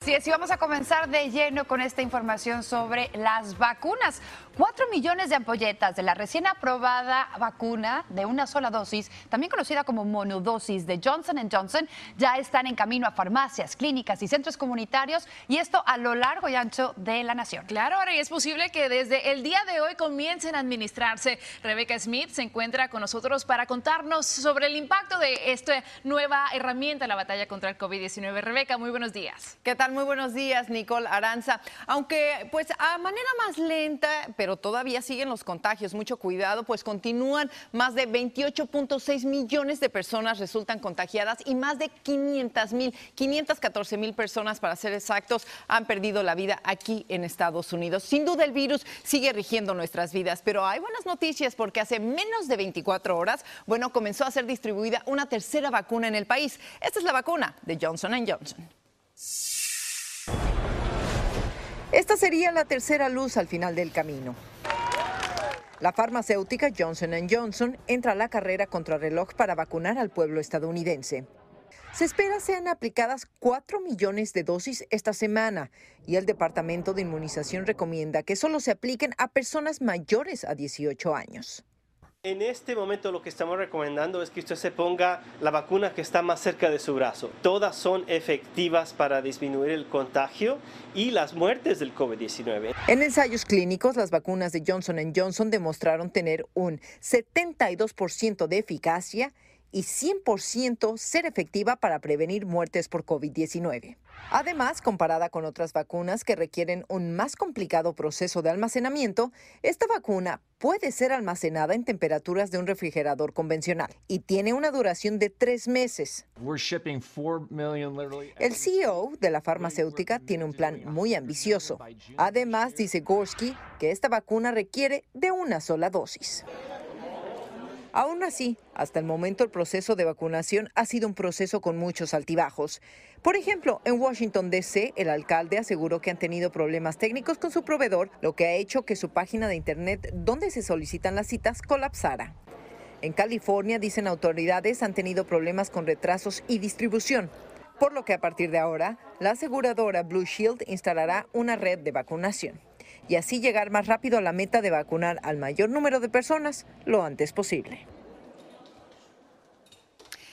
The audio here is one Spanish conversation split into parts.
Sí, así vamos a comenzar de lleno con esta información sobre las vacunas. Cuatro millones de ampolletas de la recién aprobada vacuna de una sola dosis, también conocida como monodosis de Johnson Johnson, ya están en camino a farmacias, clínicas y centros comunitarios y esto a lo largo y ancho de la nación. Claro, ahora y es posible que desde el día de hoy comiencen a administrarse. Rebecca Smith se encuentra con nosotros para contarnos sobre el impacto de esta nueva herramienta en la batalla contra el COVID-19. Rebeca, muy buenos días. ¿Qué tal? Muy buenos días, Nicole Aranza. Aunque, pues, a manera más lenta, pero todavía siguen los contagios. Mucho cuidado, pues continúan más de 28.6 millones de personas resultan contagiadas y más de 500 mil, 514 mil personas, para ser exactos, han perdido la vida aquí en Estados Unidos. Sin duda, el virus sigue rigiendo nuestras vidas, pero hay buenas noticias porque hace menos de 24 horas, bueno, comenzó a ser distribuida una tercera vacuna en el país. Esta es la vacuna de Johnson Johnson. Esta sería la tercera luz al final del camino. La farmacéutica Johnson Johnson entra a la carrera contra reloj para vacunar al pueblo estadounidense. Se espera sean aplicadas 4 millones de dosis esta semana y el Departamento de Inmunización recomienda que solo se apliquen a personas mayores a 18 años. En este momento lo que estamos recomendando es que usted se ponga la vacuna que está más cerca de su brazo. Todas son efectivas para disminuir el contagio y las muertes del COVID-19. En ensayos clínicos, las vacunas de Johnson Johnson demostraron tener un 72% de eficacia y 100% ser efectiva para prevenir muertes por COVID-19. Además, comparada con otras vacunas que requieren un más complicado proceso de almacenamiento, esta vacuna puede ser almacenada en temperaturas de un refrigerador convencional y tiene una duración de tres meses. El CEO de la farmacéutica tiene un plan muy ambicioso. Además, dice Gorski que esta vacuna requiere de una sola dosis. Aún así, hasta el momento el proceso de vacunación ha sido un proceso con muchos altibajos. Por ejemplo, en Washington, D.C., el alcalde aseguró que han tenido problemas técnicos con su proveedor, lo que ha hecho que su página de Internet donde se solicitan las citas colapsara. En California, dicen autoridades, han tenido problemas con retrasos y distribución, por lo que a partir de ahora, la aseguradora Blue Shield instalará una red de vacunación y así llegar más rápido a la meta de vacunar al mayor número de personas lo antes posible.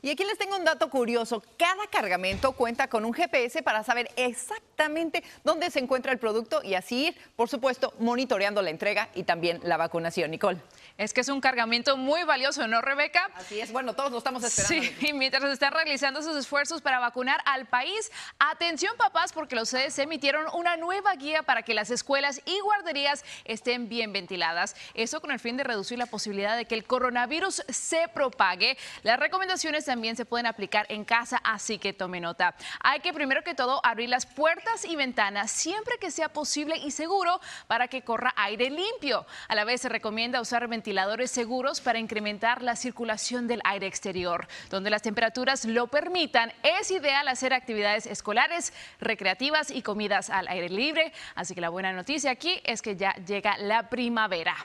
Y aquí les tengo un dato curioso. Cada cargamento cuenta con un GPS para saber exactamente dónde se encuentra el producto y así ir, por supuesto, monitoreando la entrega y también la vacunación. Nicole. Es que es un cargamento muy valioso, ¿no, Rebeca? Así es. Bueno, todos lo estamos esperando. Sí, y mientras se están realizando sus esfuerzos para vacunar al país, atención papás, porque los CDC emitieron una nueva guía para que las escuelas y guarderías estén bien ventiladas. Eso con el fin de reducir la posibilidad de que el coronavirus se propague. Las recomendaciones también se pueden aplicar en casa, así que tome nota. Hay que primero que todo abrir las puertas y ventanas siempre que sea posible y seguro para que corra aire limpio. A la vez se recomienda usar ventiladores seguros para incrementar la circulación del aire exterior. Donde las temperaturas lo permitan, es ideal hacer actividades escolares, recreativas y comidas al aire libre. Así que la buena noticia aquí es que ya llega la primavera.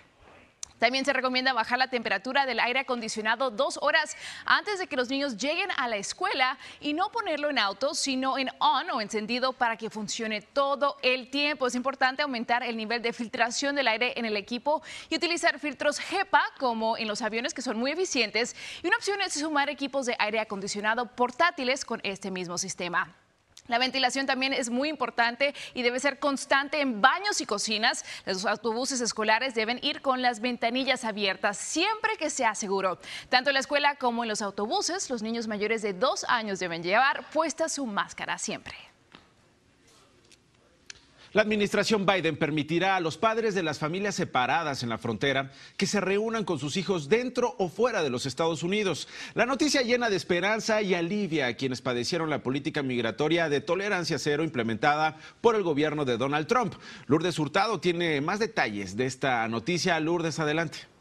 También se recomienda bajar la temperatura del aire acondicionado dos horas antes de que los niños lleguen a la escuela y no ponerlo en auto, sino en on o encendido para que funcione todo el tiempo. Es importante aumentar el nivel de filtración del aire en el equipo y utilizar filtros HEPA como en los aviones que son muy eficientes. Y una opción es sumar equipos de aire acondicionado portátiles con este mismo sistema. La ventilación también es muy importante y debe ser constante en baños y cocinas. Los autobuses escolares deben ir con las ventanillas abiertas siempre que sea seguro. Tanto en la escuela como en los autobuses, los niños mayores de dos años deben llevar puesta su máscara siempre. La administración Biden permitirá a los padres de las familias separadas en la frontera que se reúnan con sus hijos dentro o fuera de los Estados Unidos. La noticia llena de esperanza y alivia a quienes padecieron la política migratoria de tolerancia cero implementada por el gobierno de Donald Trump. Lourdes Hurtado tiene más detalles de esta noticia. Lourdes, adelante.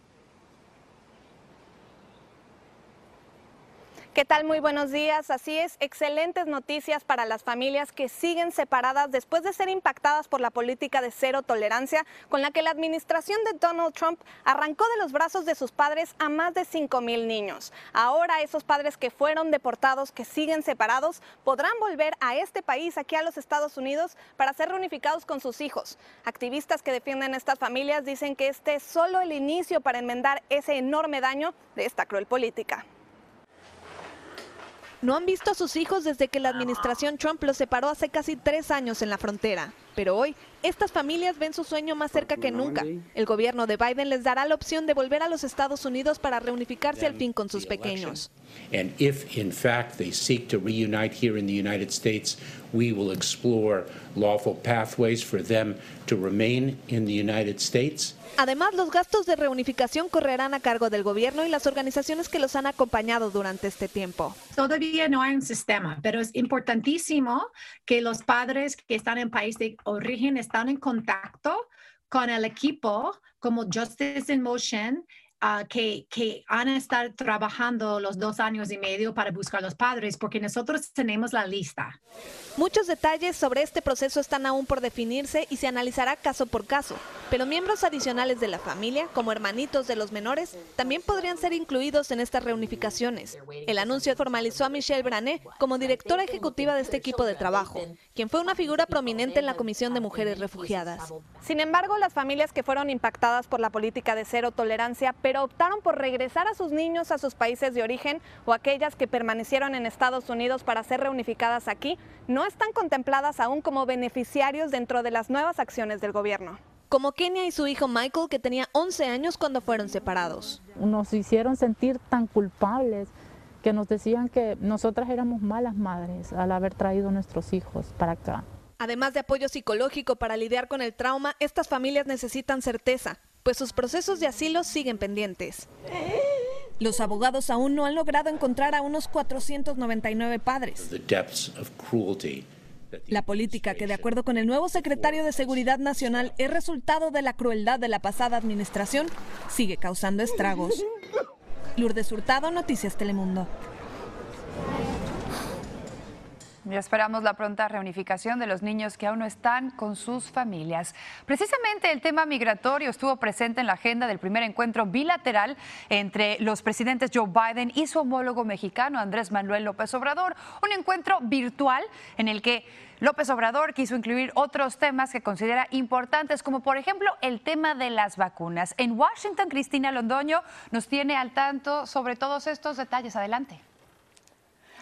¿Qué tal? Muy buenos días. Así es, excelentes noticias para las familias que siguen separadas después de ser impactadas por la política de cero tolerancia con la que la administración de Donald Trump arrancó de los brazos de sus padres a más de 5 mil niños. Ahora esos padres que fueron deportados, que siguen separados, podrán volver a este país, aquí a los Estados Unidos, para ser reunificados con sus hijos. Activistas que defienden estas familias dicen que este es solo el inicio para enmendar ese enorme daño de esta cruel política. No han visto a sus hijos desde que la administración Trump los separó hace casi tres años en la frontera. Pero hoy, estas familias ven su sueño más cerca que nunca. El gobierno de Biden les dará la opción de volver a los Estados Unidos para reunificarse al fin con sus pequeños. And if, in fact, they seek to reunite here in the United States, we will explore lawful pathways for them to remain in the United States. Además, los gastos de reunificación correrán a cargo del gobierno y las organizaciones que los han acompañado durante este tiempo. Todavía no hay un sistema, pero es importantísimo que los padres que están en país de origen están en contacto con el equipo como Justice in Motion Uh, que, que han a estar trabajando los dos años y medio para buscar a los padres, porque nosotros tenemos la lista. Muchos detalles sobre este proceso están aún por definirse y se analizará caso por caso, pero miembros adicionales de la familia, como hermanitos de los menores, también podrían ser incluidos en estas reunificaciones. El anuncio formalizó a Michelle Brané como directora ejecutiva de este equipo de trabajo, quien fue una figura prominente en la Comisión de Mujeres Refugiadas. Sin embargo, las familias que fueron impactadas por la política de cero tolerancia, pero optaron por regresar a sus niños a sus países de origen o aquellas que permanecieron en Estados Unidos para ser reunificadas aquí, no están contempladas aún como beneficiarios dentro de las nuevas acciones del gobierno. Como Kenia y su hijo Michael, que tenía 11 años cuando fueron separados. Nos hicieron sentir tan culpables que nos decían que nosotras éramos malas madres al haber traído a nuestros hijos para acá. Además de apoyo psicológico para lidiar con el trauma, estas familias necesitan certeza, pues sus procesos de asilo siguen pendientes. Los abogados aún no han logrado encontrar a unos 499 padres. La política que, de acuerdo con el nuevo secretario de Seguridad Nacional, es resultado de la crueldad de la pasada administración, sigue causando estragos. Lourdes Hurtado, Noticias Telemundo. Ya esperamos la pronta reunificación de los niños que aún no están con sus familias. Precisamente el tema migratorio estuvo presente en la agenda del primer encuentro bilateral entre los presidentes Joe Biden y su homólogo mexicano Andrés Manuel López Obrador. Un encuentro virtual en el que López Obrador quiso incluir otros temas que considera importantes, como por ejemplo el tema de las vacunas. En Washington, Cristina Londoño nos tiene al tanto sobre todos estos detalles. Adelante.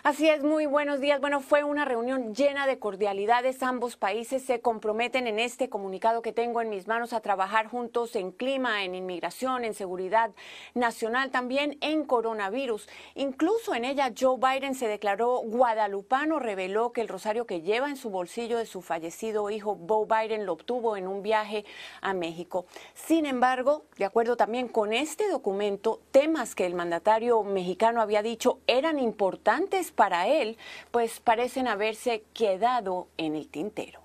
Así es, muy buenos días. Bueno, fue una reunión llena de cordialidades. Ambos países se comprometen en este comunicado que tengo en mis manos a trabajar juntos en clima, en inmigración, en seguridad nacional, también en coronavirus. Incluso en ella Joe Biden se declaró guadalupano, reveló que el rosario que lleva en su bolsillo de su fallecido hijo Bo Biden lo obtuvo en un viaje a México. Sin embargo, de acuerdo también con este documento, temas que el mandatario mexicano había dicho eran importantes para él, pues parecen haberse quedado en el tintero.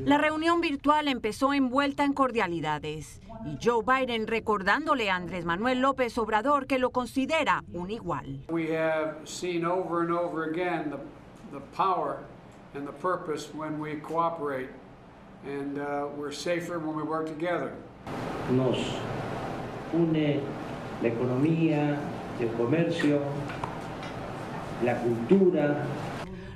La reunión virtual empezó envuelta en cordialidades y Joe Biden recordándole a Andrés Manuel López Obrador que lo considera un igual. We have seen over and over again the, the power and the purpose when we cooperate and uh, we're safer when we work together. Nos une la economía, el comercio, la cultura.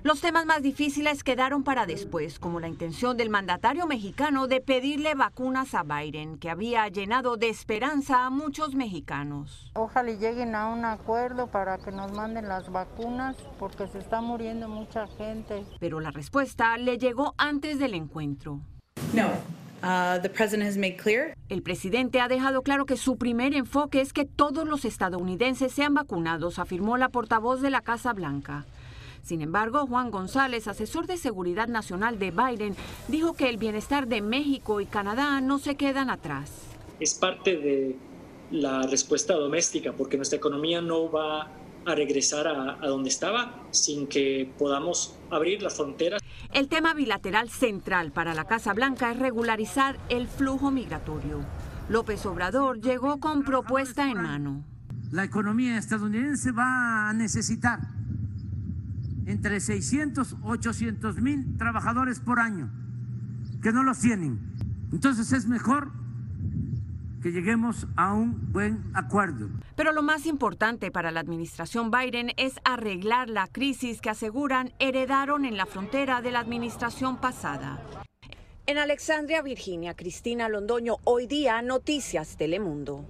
Los temas más difíciles quedaron para después, como la intención del mandatario mexicano de pedirle vacunas a Biden, que había llenado de esperanza a muchos mexicanos. Ojalá lleguen a un acuerdo para que nos manden las vacunas, porque se está muriendo mucha gente. Pero la respuesta le llegó antes del encuentro. No, Uh, the president has made clear. El presidente ha dejado claro que su primer enfoque es que todos los estadounidenses sean vacunados, afirmó la portavoz de la Casa Blanca. Sin embargo, Juan González, asesor de seguridad nacional de Biden, dijo que el bienestar de México y Canadá no se quedan atrás. Es parte de la respuesta doméstica, porque nuestra economía no va a regresar a, donde estaba sin que podamos abrir las fronteras. El tema bilateral central para la Casa Blanca es regularizar el flujo migratorio. López Obrador llegó con propuesta en mano. la economía estadounidense va a necesitar entre 600 800 mil trabajadores por año que no los tienen. Entonces es mejor que lleguemos a un buen acuerdo. Pero lo más importante para la administración Biden es arreglar la crisis que aseguran heredaron en la frontera de la administración pasada. En Alexandria, Virginia, Cristina Londoño, hoy día Noticias Telemundo.